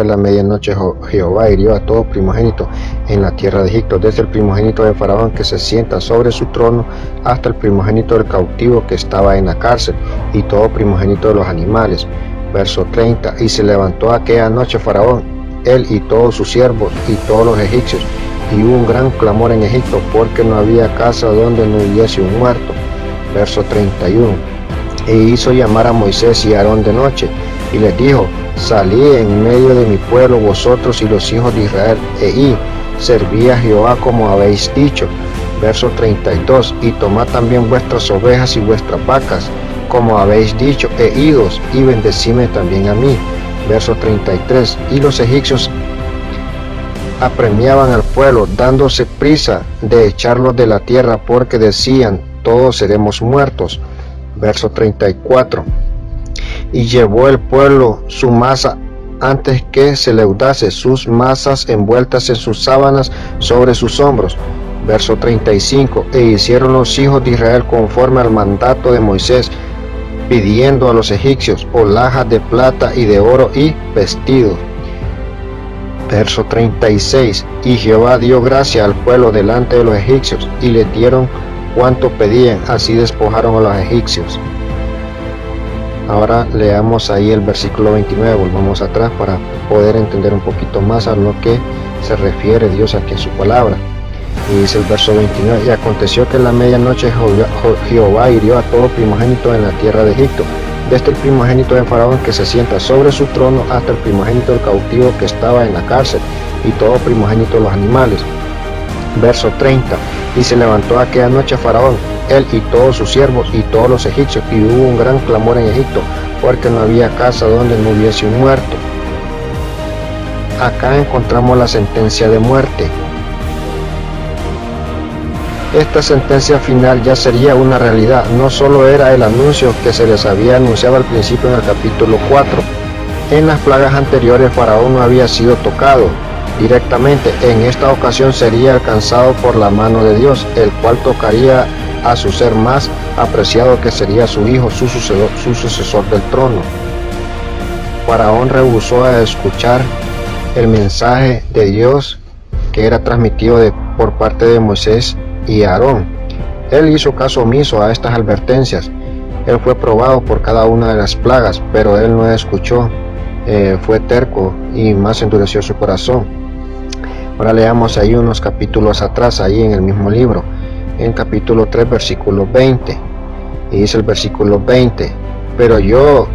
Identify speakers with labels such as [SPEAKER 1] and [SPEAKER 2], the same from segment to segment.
[SPEAKER 1] a la medianoche Jehová hirió a todo primogénito en la tierra de Egipto, desde el primogénito de Faraón que se sienta sobre su trono hasta el primogénito del cautivo que estaba en la cárcel y todo primogénito de los animales. Verso 30. Y se levantó aquella noche Faraón, él y todos sus siervos y todos los egipcios, y hubo un gran clamor en Egipto porque no había casa donde no hubiese un muerto. Verso 31. E hizo llamar a Moisés y Aarón de noche y les dijo, salí en medio de mi pueblo vosotros y los hijos de Israel, e serví a Jehová como habéis dicho. Verso 32, y tomad también vuestras ovejas y vuestras vacas, como habéis dicho, e idos, y bendecime también a mí. Verso 33, y los egipcios apremiaban al pueblo, dándose prisa de echarlos de la tierra, porque decían, todos seremos muertos. Verso 34 y llevó el pueblo su masa antes que se leudase sus masas envueltas en sus sábanas sobre sus hombros. Verso 35. E hicieron los hijos de Israel conforme al mandato de Moisés, pidiendo a los egipcios olajas de plata y de oro y vestidos. Verso 36. Y Jehová dio gracia al pueblo delante de los egipcios, y le dieron cuanto pedían, así despojaron a los egipcios. Ahora leamos ahí el versículo 29, volvamos atrás para poder entender un poquito más a lo que se refiere Dios aquí en su palabra. Y dice el verso 29, y aconteció que en la medianoche Jehová hirió a todo primogénito en la tierra de Egipto, desde el primogénito de Faraón que se sienta sobre su trono hasta el primogénito del cautivo que estaba en la cárcel, y todo primogénito de los animales. Verso 30, y se levantó aquella noche Faraón él y todos sus siervos y todos los egipcios, y hubo un gran clamor en Egipto, porque no había casa donde no hubiese un muerto. Acá encontramos la sentencia de muerte. Esta sentencia final ya sería una realidad, no solo era el anuncio que se les había anunciado al principio en el capítulo 4. En las plagas anteriores Faraón no había sido tocado, directamente. En esta ocasión sería alcanzado por la mano de Dios, el cual tocaría a su ser más apreciado que sería su hijo, su sucesor, su sucesor del trono. Faraón rehusó a escuchar el mensaje de Dios que era transmitido por parte de Moisés y Aarón. Él hizo caso omiso a estas advertencias. Él fue probado por cada una de las plagas, pero él no escuchó. Eh, fue terco y más endureció su corazón. Ahora leamos ahí unos capítulos atrás, ahí en el mismo libro en capítulo 3, versículo 20. Y dice el versículo 20, pero yo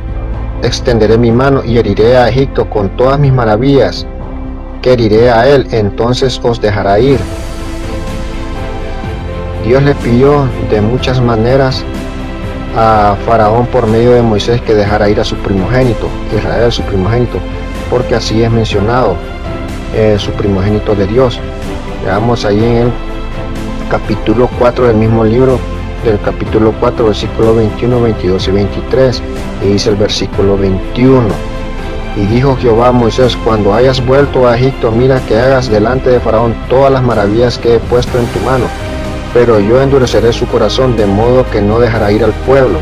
[SPEAKER 1] extenderé mi mano y heriré a Egipto con todas mis maravillas, que heriré a él, entonces os dejará ir. Dios le pidió de muchas maneras a Faraón por medio de Moisés que dejara ir a su primogénito, Israel su primogénito, porque así es mencionado eh, su primogénito de Dios. Veamos ahí en el capítulo 4 del mismo libro, del capítulo 4, versículo 21, 22 y 23. Y dice el versículo 21. Y dijo Jehová a Moisés, cuando hayas vuelto a Egipto, mira que hagas delante de Faraón todas las maravillas que he puesto en tu mano. Pero yo endureceré su corazón de modo que no dejará ir al pueblo.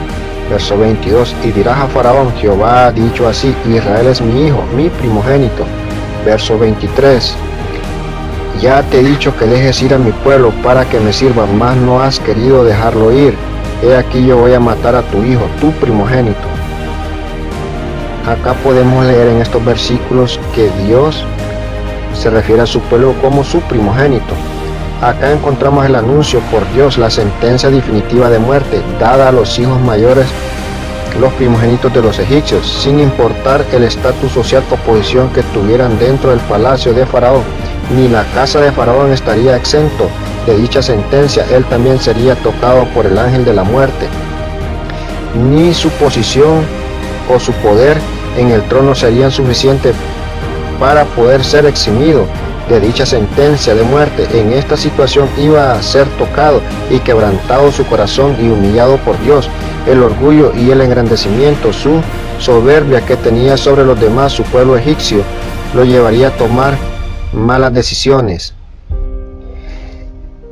[SPEAKER 1] Verso 22. Y dirás a Faraón, Jehová ha dicho así, Israel es mi hijo, mi primogénito. Verso 23. Ya te he dicho que dejes ir a mi pueblo para que me sirva, mas no has querido dejarlo ir. He aquí yo voy a matar a tu hijo, tu primogénito. Acá podemos leer en estos versículos que Dios se refiere a su pueblo como su primogénito. Acá encontramos el anuncio por Dios, la sentencia definitiva de muerte dada a los hijos mayores, los primogénitos de los egipcios, sin importar el estatus social o posición que tuvieran dentro del palacio de Faraón ni la casa de Faraón estaría exento de dicha sentencia, él también sería tocado por el ángel de la muerte. Ni su posición o su poder en el trono serían suficientes para poder ser eximido de dicha sentencia de muerte. En esta situación iba a ser tocado y quebrantado su corazón y humillado por Dios. El orgullo y el engrandecimiento, su soberbia que tenía sobre los demás, su pueblo egipcio, lo llevaría a tomar malas decisiones.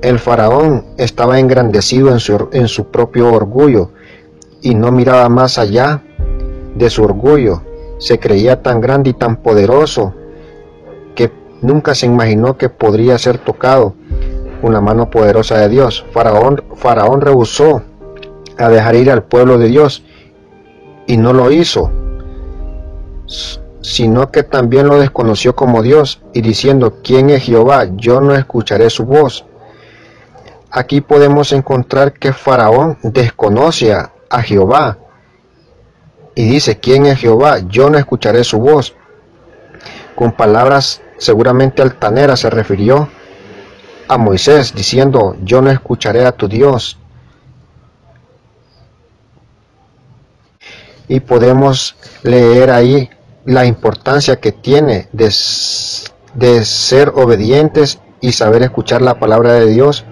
[SPEAKER 1] El faraón estaba engrandecido en su, en su propio orgullo y no miraba más allá de su orgullo, se creía tan grande y tan poderoso que nunca se imaginó que podría ser tocado con la mano poderosa de Dios. Faraón, Faraón rehusó a dejar ir al pueblo de Dios y no lo hizo, sino que también lo desconoció como Dios y diciendo, ¿quién es Jehová? Yo no escucharé su voz. Aquí podemos encontrar que Faraón desconoce a, Jehová y dice, ¿quién es Jehová? Yo no escucharé su voz. Con palabras seguramente altaneras se refirió a Moisés diciendo, yo no escucharé a tu Dios. Y podemos leer ahí la importancia que tiene de, de ser obedientes y saber escuchar la palabra de Dios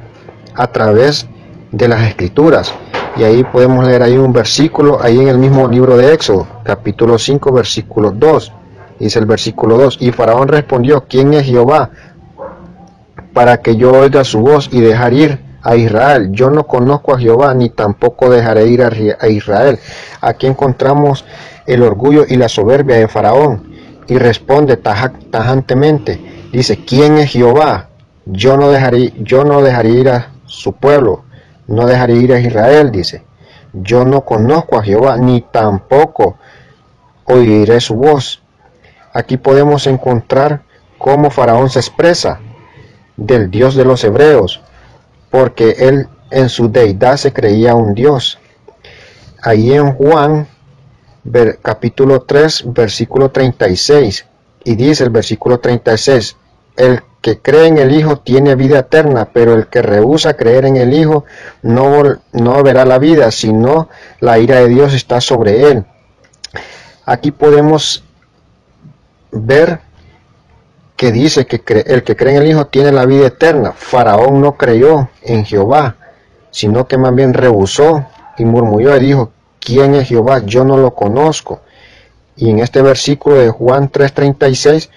[SPEAKER 1] a través de las escrituras. Y ahí podemos leer ahí un versículo, ahí en el mismo libro de Éxodo, capítulo 5, versículo 2. Dice el versículo 2, y Faraón respondió, ¿quién es Jehová? Para que yo oiga su voz y dejar ir a Israel. Yo no conozco a Jehová, ni tampoco dejaré ir a Israel. Aquí encontramos el orgullo y la soberbia de Faraón. Y responde tajantemente, dice, ¿quién es Jehová? Yo no dejaré, yo no dejaré ir a su pueblo no dejaré ir a Israel, dice. Yo no conozco a Jehová, ni tampoco oiré su voz. Aquí podemos encontrar cómo Faraón se expresa del Dios de los hebreos, porque él en su deidad se creía un Dios. Ahí en Juan, capítulo 3, versículo 36, y dice el versículo 36, el que cree en el Hijo tiene vida eterna, pero el que rehúsa creer en el Hijo no, no verá la vida, sino la ira de Dios está sobre él. Aquí podemos ver que dice que el que cree en el Hijo tiene la vida eterna. Faraón no creyó en Jehová, sino que más bien rehusó y murmuró y dijo, ¿quién es Jehová? Yo no lo conozco. Y en este versículo de Juan 3:36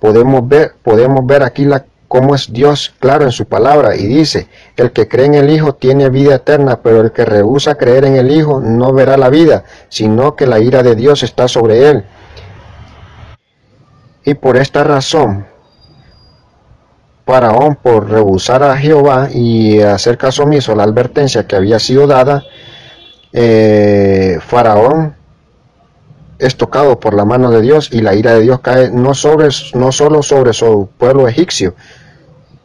[SPEAKER 1] podemos ver, podemos ver aquí la, cómo es Dios claro en su palabra y dice, el que cree en el Hijo tiene vida eterna, pero el que rehúsa creer en el Hijo no verá la vida, sino que la ira de Dios está sobre él. Y por esta razón, Faraón, por rehusar a Jehová y hacer caso omiso a la advertencia que había sido dada, eh, Faraón es tocado por la mano de Dios y la ira de Dios cae no, sobre, no solo sobre su pueblo egipcio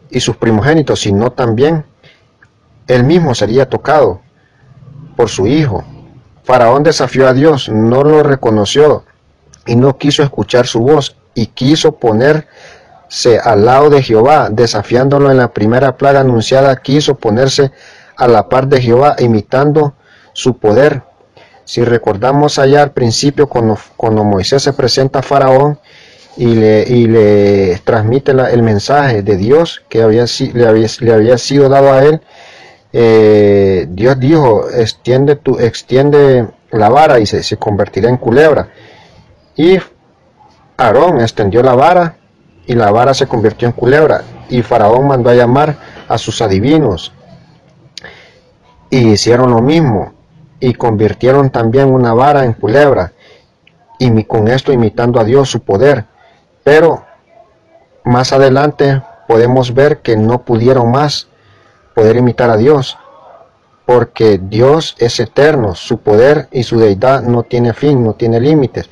[SPEAKER 1] y sus primogénitos, sino también él mismo sería tocado por su hijo. Faraón desafió a Dios, no lo reconoció y no quiso escuchar su voz y quiso ponerse al lado de Jehová, desafiándolo en la primera plaga anunciada, quiso ponerse a la par de Jehová, imitando su poder si recordamos allá al principio, cuando, cuando Moisés se presenta a Faraón y le, le transmite el mensaje de Dios que había, le, había, le había sido dado a él, eh, Dios dijo, extiende, tu, extiende la vara y se, se convertirá en culebra. Y Aarón extendió la vara y la vara se convirtió en culebra. Y Faraón mandó a llamar a sus adivinos. Y hicieron lo mismo y convirtieron también una vara en culebra, y con esto imitando a Dios su poder. Pero más adelante podemos ver que no pudieron más poder imitar a Dios, porque Dios es eterno, su poder y su deidad no tiene fin, no tiene límites.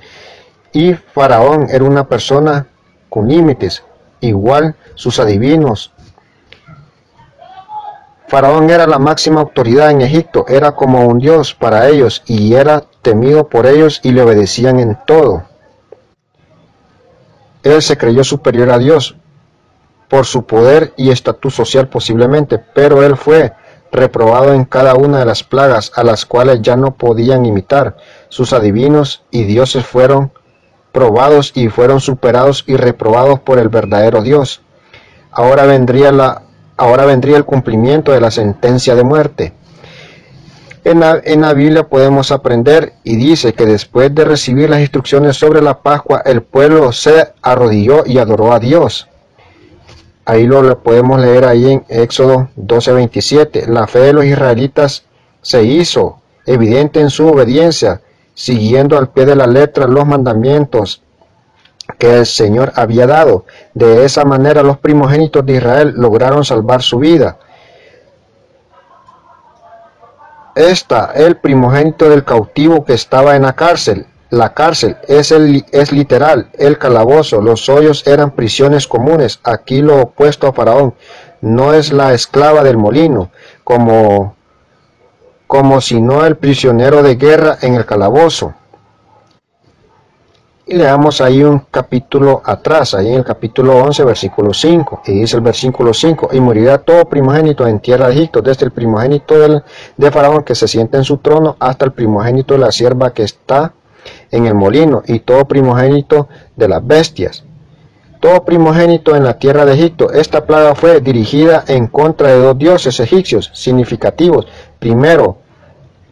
[SPEAKER 1] Y Faraón era una persona con límites, igual sus adivinos, Faraón era la máxima autoridad en Egipto, era como un dios para ellos y era temido por ellos y le obedecían en todo. Él se creyó superior a Dios por su poder y estatus social posiblemente, pero él fue reprobado en cada una de las plagas a las cuales ya no podían imitar. Sus adivinos y dioses fueron probados y fueron superados y reprobados por el verdadero Dios. Ahora vendría la ahora vendría el cumplimiento de la sentencia de muerte. En la, Biblia podemos aprender y dice que después de recibir las instrucciones sobre la Pascua, el pueblo se arrodilló y adoró a Dios. Ahí lo podemos leer ahí en Éxodo 12:27. La fe de los israelitas se hizo evidente en su obediencia, siguiendo al pie de la letra los mandamientos que el Señor había dado. De esa manera los primogénitos de Israel lograron salvar su vida. Esta, el primogénito del cautivo que estaba en la cárcel. La cárcel es, el, es literal, el calabozo, los hoyos eran prisiones comunes. Aquí lo opuesto a Faraón, no es la esclava del molino, como, como si no el prisionero de guerra en el calabozo. Y leamos ahí un capítulo atrás, ahí en el capítulo 11, versículo 5. Y dice el versículo 5, y morirá todo primogénito en tierra de Egipto, desde el primogénito de Faraón que se sienta en su trono, hasta el primogénito de la sierva que está en el molino, y todo primogénito de las bestias. Todo primogénito en la tierra de Egipto. Esta plaga fue dirigida en contra de dos dioses egipcios significativos. Primero,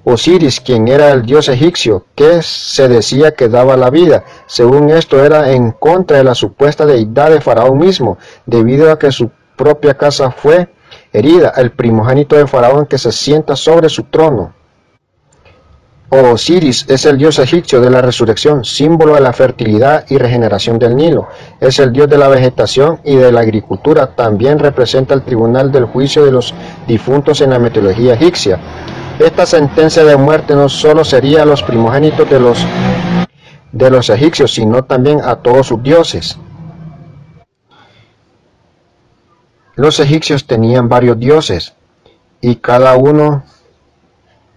[SPEAKER 1] Osiris, quien era el dios egipcio, que se decía que daba la vida. Según esto era en contra de la supuesta deidad de Faraón mismo, debido a que su propia casa fue herida, el primogénito de Faraón que se sienta sobre su trono. Osiris es el dios egipcio de la resurrección, símbolo de la fertilidad y regeneración del Nilo. Es el dios de la vegetación y de la agricultura. También representa el tribunal del juicio de los difuntos en la mitología egipcia. Esta sentencia de muerte no solo sería a los primogénitos de los, de los egipcios, sino también a todos sus dioses. Los egipcios tenían varios dioses y cada uno,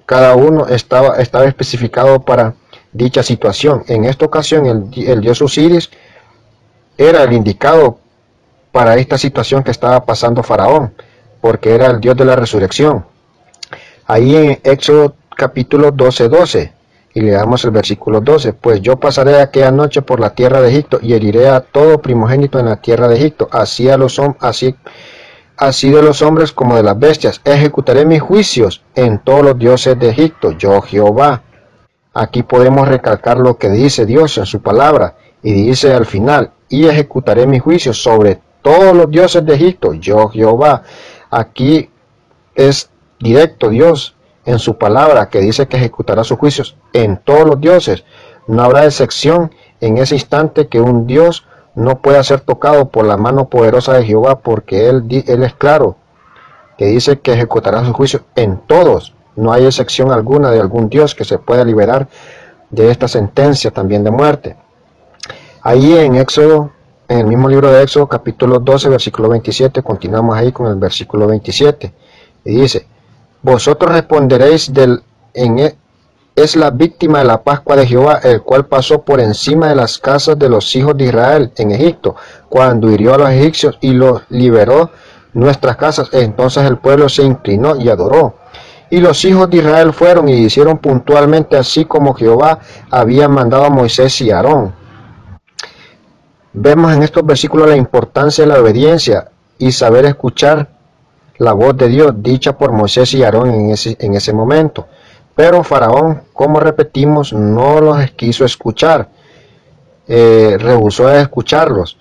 [SPEAKER 1] cada uno estaba, estaba especificado para dicha situación. En esta ocasión el, el dios Osiris era el indicado para esta situación que estaba pasando Faraón, porque era el dios de la resurrección ahí en Éxodo capítulo 12, 12. Y le damos el versículo 12. Pues yo pasaré aquella noche por la tierra de Egipto y heriré a todo primogénito en la tierra de Egipto, así, a los, así, así de los hombres como de las bestias. Ejecutaré mis juicios en todos los dioses de Egipto, yo Jehová. Aquí podemos recalcar lo que dice Dios en su palabra. Y dice al final, y ejecutaré mis juicios sobre todos los dioses de Egipto, yo Jehová. Aquí es directo Dios en su palabra que dice que ejecutará sus juicios en todos los dioses. No habrá excepción en ese instante que un Dios no pueda ser tocado por la mano poderosa de Jehová porque Él, él es claro que dice que ejecutará sus juicios en todos. No hay excepción alguna de algún Dios que se pueda liberar de esta sentencia también de muerte. Ahí en Éxodo, en el mismo libro de Éxodo, capítulo 12, versículo 27, continuamos ahí con el versículo 27. Y dice, vosotros responderéis del en e, es la víctima de la Pascua de Jehová, el cual pasó por encima de las casas de los hijos de Israel en Egipto, cuando hirió a los egipcios y los liberó nuestras casas. Entonces el pueblo se inclinó y adoró. Y los hijos de Israel fueron y hicieron puntualmente así como Jehová había mandado a Moisés y Aarón. Vemos en estos versículos la importancia de la obediencia y saber escuchar la voz de Dios dicha por Moisés y Aarón en ese, en ese momento. Pero Faraón, como repetimos, no los quiso escuchar, eh, rehusó a escucharlos.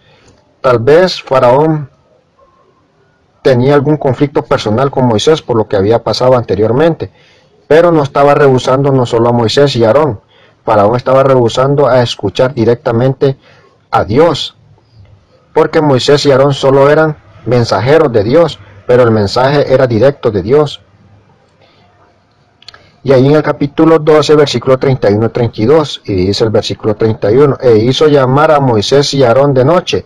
[SPEAKER 1] Tal vez Faraón tenía algún conflicto personal con Moisés por lo que había pasado anteriormente, pero no estaba rehusando no solo a Moisés y Aarón, Faraón estaba rehusando a escuchar directamente a Dios, porque Moisés y Aarón solo eran mensajeros de Dios, pero el mensaje era directo de Dios. Y ahí en el capítulo 12, versículo 31-32, y dice el versículo 31, e hizo llamar a Moisés y Aarón de noche,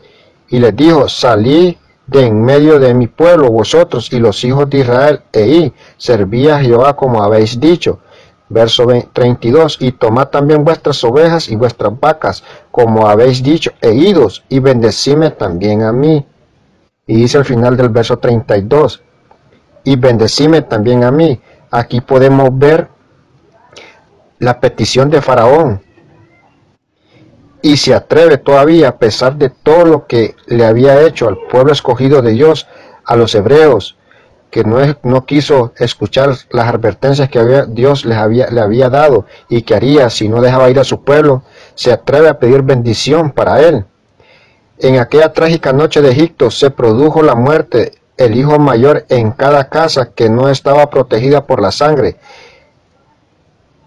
[SPEAKER 1] y les dijo, salí de en medio de mi pueblo vosotros y los hijos de Israel, e y serví a Jehová como habéis dicho. Verso 32, y tomad también vuestras ovejas y vuestras vacas, como habéis dicho, e idos, y bendecime también a mí. Y dice al final del verso 32, y bendecime también a mí. Aquí podemos ver la petición de Faraón. Y se atreve todavía, a pesar de todo lo que le había hecho al pueblo escogido de Dios, a los hebreos, que no, no quiso escuchar las advertencias que había, Dios les había, le había dado y que haría si no dejaba ir a su pueblo, se atreve a pedir bendición para él. En aquella trágica noche de Egipto se produjo la muerte, el hijo mayor en cada casa que no estaba protegida por la sangre.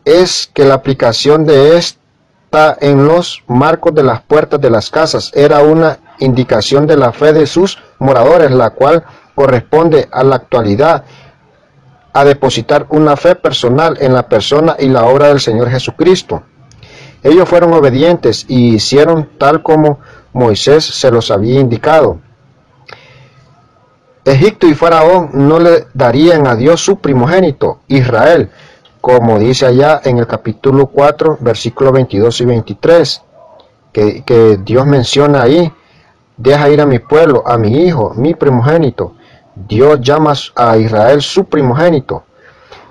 [SPEAKER 1] es que la aplicación de esta en los marcos de las puertas de las casas era una indicación de la fe de sus moradores, la cual corresponde a la actualidad a depositar una fe personal en la persona y la obra del Señor Jesucristo. Ellos fueron obedientes y hicieron tal como Moisés se los había indicado. Egipto y Faraón no le darían a Dios su primogénito, Israel, como dice allá en el capítulo 4, versículos 22 y 23, que, que Dios menciona ahí, deja ir a mi pueblo, a mi hijo, mi primogénito. Dios llama a Israel su primogénito.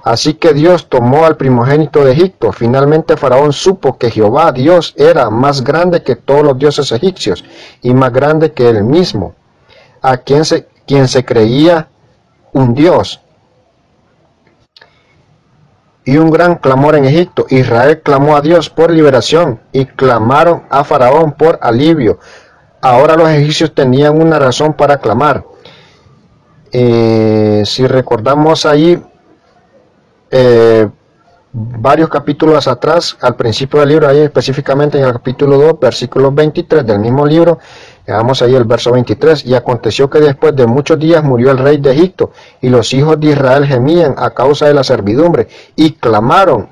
[SPEAKER 1] Así que Dios tomó al primogénito de Egipto. Finalmente Faraón supo que Jehová Dios era más grande que todos los dioses egipcios y más grande que él mismo, a quien se, quien se creía un dios. Y un gran clamor en Egipto. Israel clamó a Dios por liberación y clamaron a Faraón por alivio. Ahora los egipcios tenían una razón para clamar. Eh, si recordamos ahí, eh, varios capítulos atrás, al principio del libro, ahí específicamente en el capítulo 2, versículo 23 del mismo libro, veamos ahí el verso 23, y aconteció que después de muchos días murió el rey de Egipto, y los hijos de Israel gemían a causa de la servidumbre, y clamaron,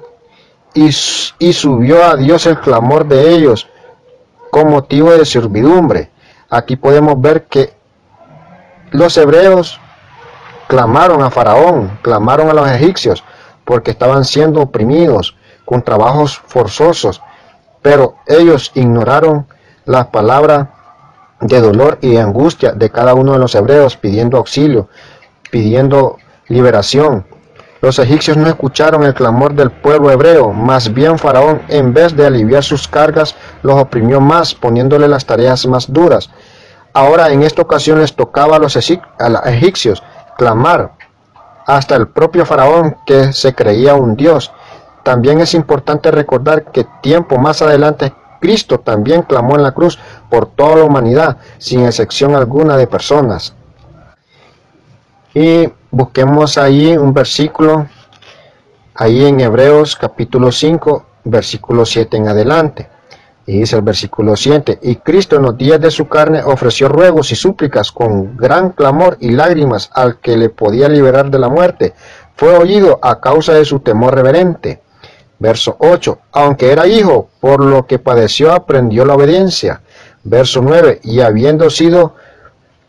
[SPEAKER 1] y, y subió a Dios el clamor de ellos con motivo de servidumbre. Aquí podemos ver que los hebreos clamaron a Faraón, clamaron a los egipcios, porque estaban siendo oprimidos con trabajos forzosos, pero ellos ignoraron las palabras de dolor y de angustia de cada uno de los hebreos pidiendo auxilio, pidiendo liberación. Los egipcios no escucharon el clamor del pueblo hebreo, más bien Faraón, en vez de aliviar sus cargas, los oprimió más, poniéndole las tareas más duras. Ahora en esta ocasión les tocaba a los egipcios clamar, hasta el propio faraón que se creía un dios. También es importante recordar que tiempo más adelante Cristo también clamó en la cruz por toda la humanidad, sin excepción alguna de personas. Y busquemos ahí un versículo, ahí en Hebreos capítulo 5, versículo 7 en adelante. Y dice el versículo 7, y Cristo en los días de su carne ofreció ruegos y súplicas con gran clamor y lágrimas al que le podía liberar de la muerte. Fue oído a causa de su temor reverente. Verso 8, aunque era hijo, por lo que padeció aprendió la obediencia. Verso 9, y habiendo sido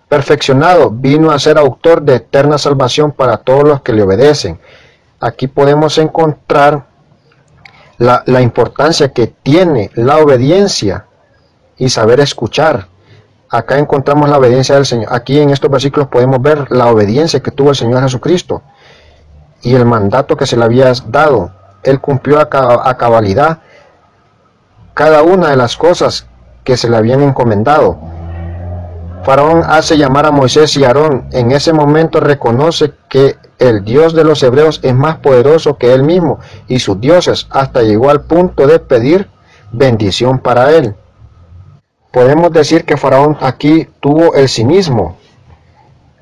[SPEAKER 1] perfeccionado, vino a ser autor de eterna salvación para todos los que le obedecen. Aquí podemos encontrar la, importancia que tiene la obediencia y saber escuchar. Acá encontramos la obediencia del Señor. Aquí en estos versículos podemos ver la obediencia que tuvo el Señor Jesucristo y el mandato que se le había dado. Él cumplió a, a cabalidad cada una de las cosas que se le habían encomendado. Faraón hace llamar a Moisés y Aarón. En ese momento reconoce que el Dios de los hebreos es más poderoso que él mismo y sus dioses, hasta llegó al punto de pedir bendición para él. Podemos decir que Faraón aquí tuvo el cinismo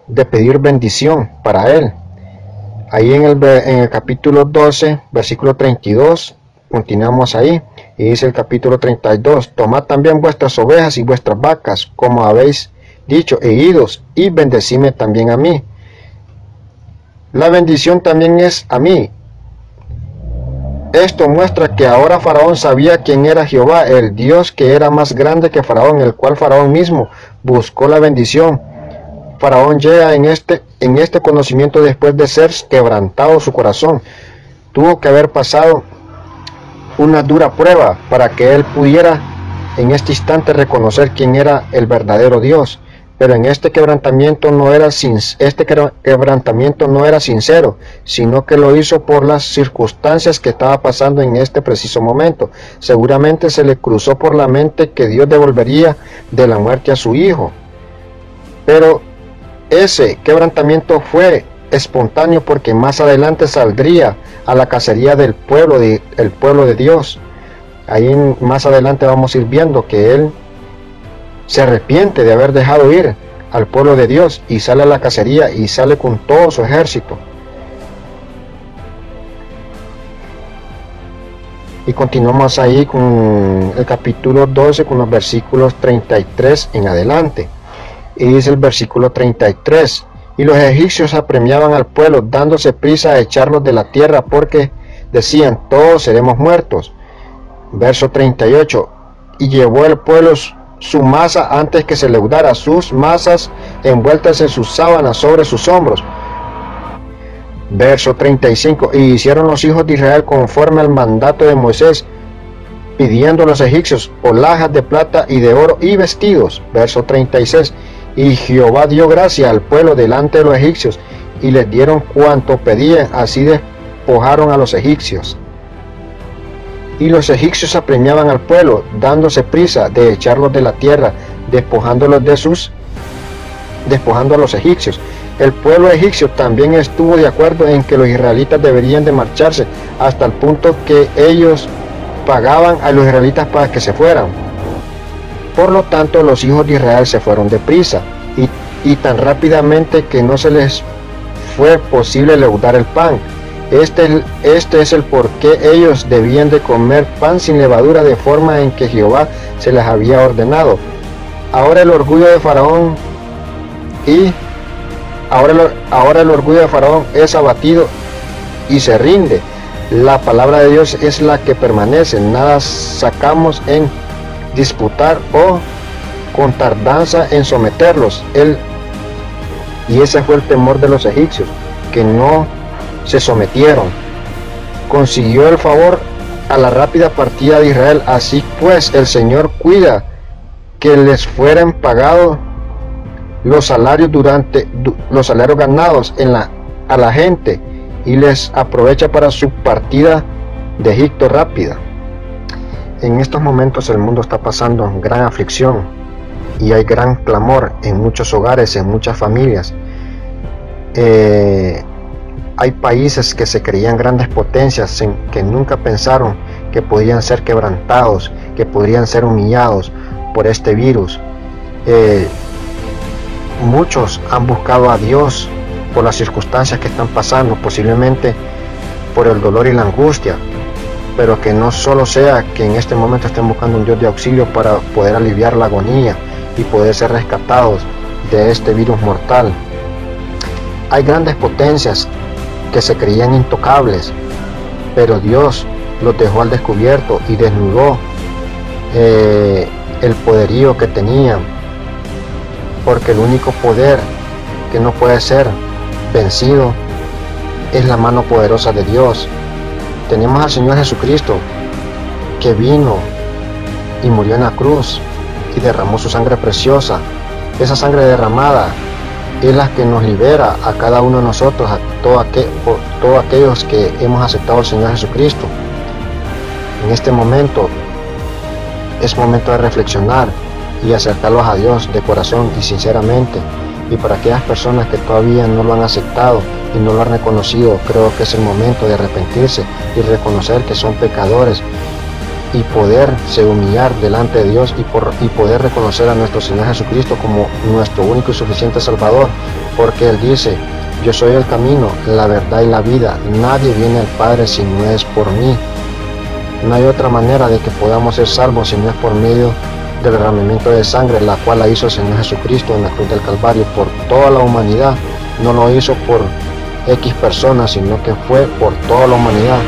[SPEAKER 1] de pedir bendición para él. Ahí en el, capítulo 12, versículo 32, continuamos ahí. Y dice el capítulo 32, tomad también vuestras ovejas y vuestras vacas, como habéis dicho, e idos, y bendecime también a mí. La bendición también es a mí. Esto muestra que ahora Faraón sabía quién era Jehová, el Dios que era más grande que Faraón, el cual Faraón mismo buscó la bendición. Faraón llega en este, en este conocimiento después de ser quebrantado su corazón. Tuvo que haber pasado una dura prueba para que él pudiera en este instante reconocer quién era el verdadero Dios pero en este quebrantamiento no era sin, este quebrantamiento no era sincero, sino que lo hizo por las circunstancias que estaba pasando en este preciso momento. Seguramente se le cruzó por la mente que Dios devolvería de la muerte a su hijo. Pero ese quebrantamiento fue espontáneo porque más adelante saldría a la cacería del pueblo de, el pueblo de Dios. Ahí más adelante vamos a ir viendo que él se arrepiente de haber dejado ir al pueblo de Dios y sale a la cacería y sale con todo su ejército. Y continuamos ahí con el capítulo 12, con los versículos 33 en adelante. Y dice el versículo 33, y los egipcios apremiaban al pueblo, dándose prisa a echarlos de la tierra, porque decían, todos seremos muertos. Verso 38, y llevó el pueblo su masa antes que se leudara, sus masas envueltas en sus sábanas sobre sus hombros. Verso 35, y hicieron los hijos de Israel conforme al mandato de Moisés, pidiendo a los egipcios olajas de plata y de oro y vestidos. Verso 36, y Jehová dio gracia al pueblo delante de los egipcios, y les dieron cuanto pedían, así despojaron a los egipcios. Y los egipcios apremiaban al pueblo, dándose prisa de echarlos de la tierra, despojándolos de sus, despojando a los egipcios. El pueblo egipcio también estuvo de acuerdo en que los israelitas deberían de marcharse hasta el punto que ellos pagaban a los israelitas para que se fueran. Por lo tanto, los hijos de Israel se fueron deprisa y, y tan rápidamente que no se les fue posible leudar el pan. Este, este es el por qué ellos debían de comer pan sin levadura de forma en que Jehová se les había ordenado. Ahora el orgullo de Faraón y ahora, ahora el orgullo de Faraón es abatido y se rinde. La palabra de Dios es la que permanece. Nada sacamos en disputar o con tardanza en someterlos. Él, y ese fue el temor de los egipcios, que no se sometieron. Consiguió el favor a la rápida partida de Israel. Así pues, el Señor cuida que les fueran pagados los salarios durante los salarios ganados en la, a la gente y les aprovecha para su partida de Egipto rápida. En estos momentos el mundo está pasando gran aflicción y hay gran clamor en muchos hogares, en muchas familias. Eh, hay países que se creían grandes potencias en, que nunca pensaron que podían ser quebrantados, que podrían ser humillados por este virus. Eh, muchos han buscado a Dios por las circunstancias que están pasando, posiblemente por el dolor y la angustia, pero que no solo sea que en este momento estén buscando un Dios de auxilio para poder aliviar la agonía y poder ser rescatados de este virus mortal. Hay grandes potencias que se creían intocables, pero Dios los dejó al descubierto y desnudó eh, el poderío que tenían, porque el único poder que no puede ser vencido es la mano poderosa de Dios tenemos al Señor Jesucristo que vino y murió en la cruz y derramó su sangre preciosa. Esa sangre derramada es la que nos libera a cada uno de nosotros, a todos aquellos que hemos aceptado al Señor Jesucristo. En este momento es momento de reflexionar y acercarlos a Dios de corazón y sinceramente. Y para aquellas personas que todavía no lo han aceptado, y no lo han reconocido, creo que es el momento de arrepentirse y reconocer que son pecadores y poderse humillar delante de Dios y, por, y poder reconocer a nuestro Señor Jesucristo como nuestro único y suficiente Salvador, porque Él dice, yo soy el camino, la verdad y la vida, nadie viene al Padre si no es por mí. No hay otra manera de que podamos ser salvos si no es por medio del derramamiento de sangre, la cual la hizo el Señor Jesucristo en la cruz del Calvario por toda la humanidad. No lo hizo por X personas, sino que fue por toda la humanidad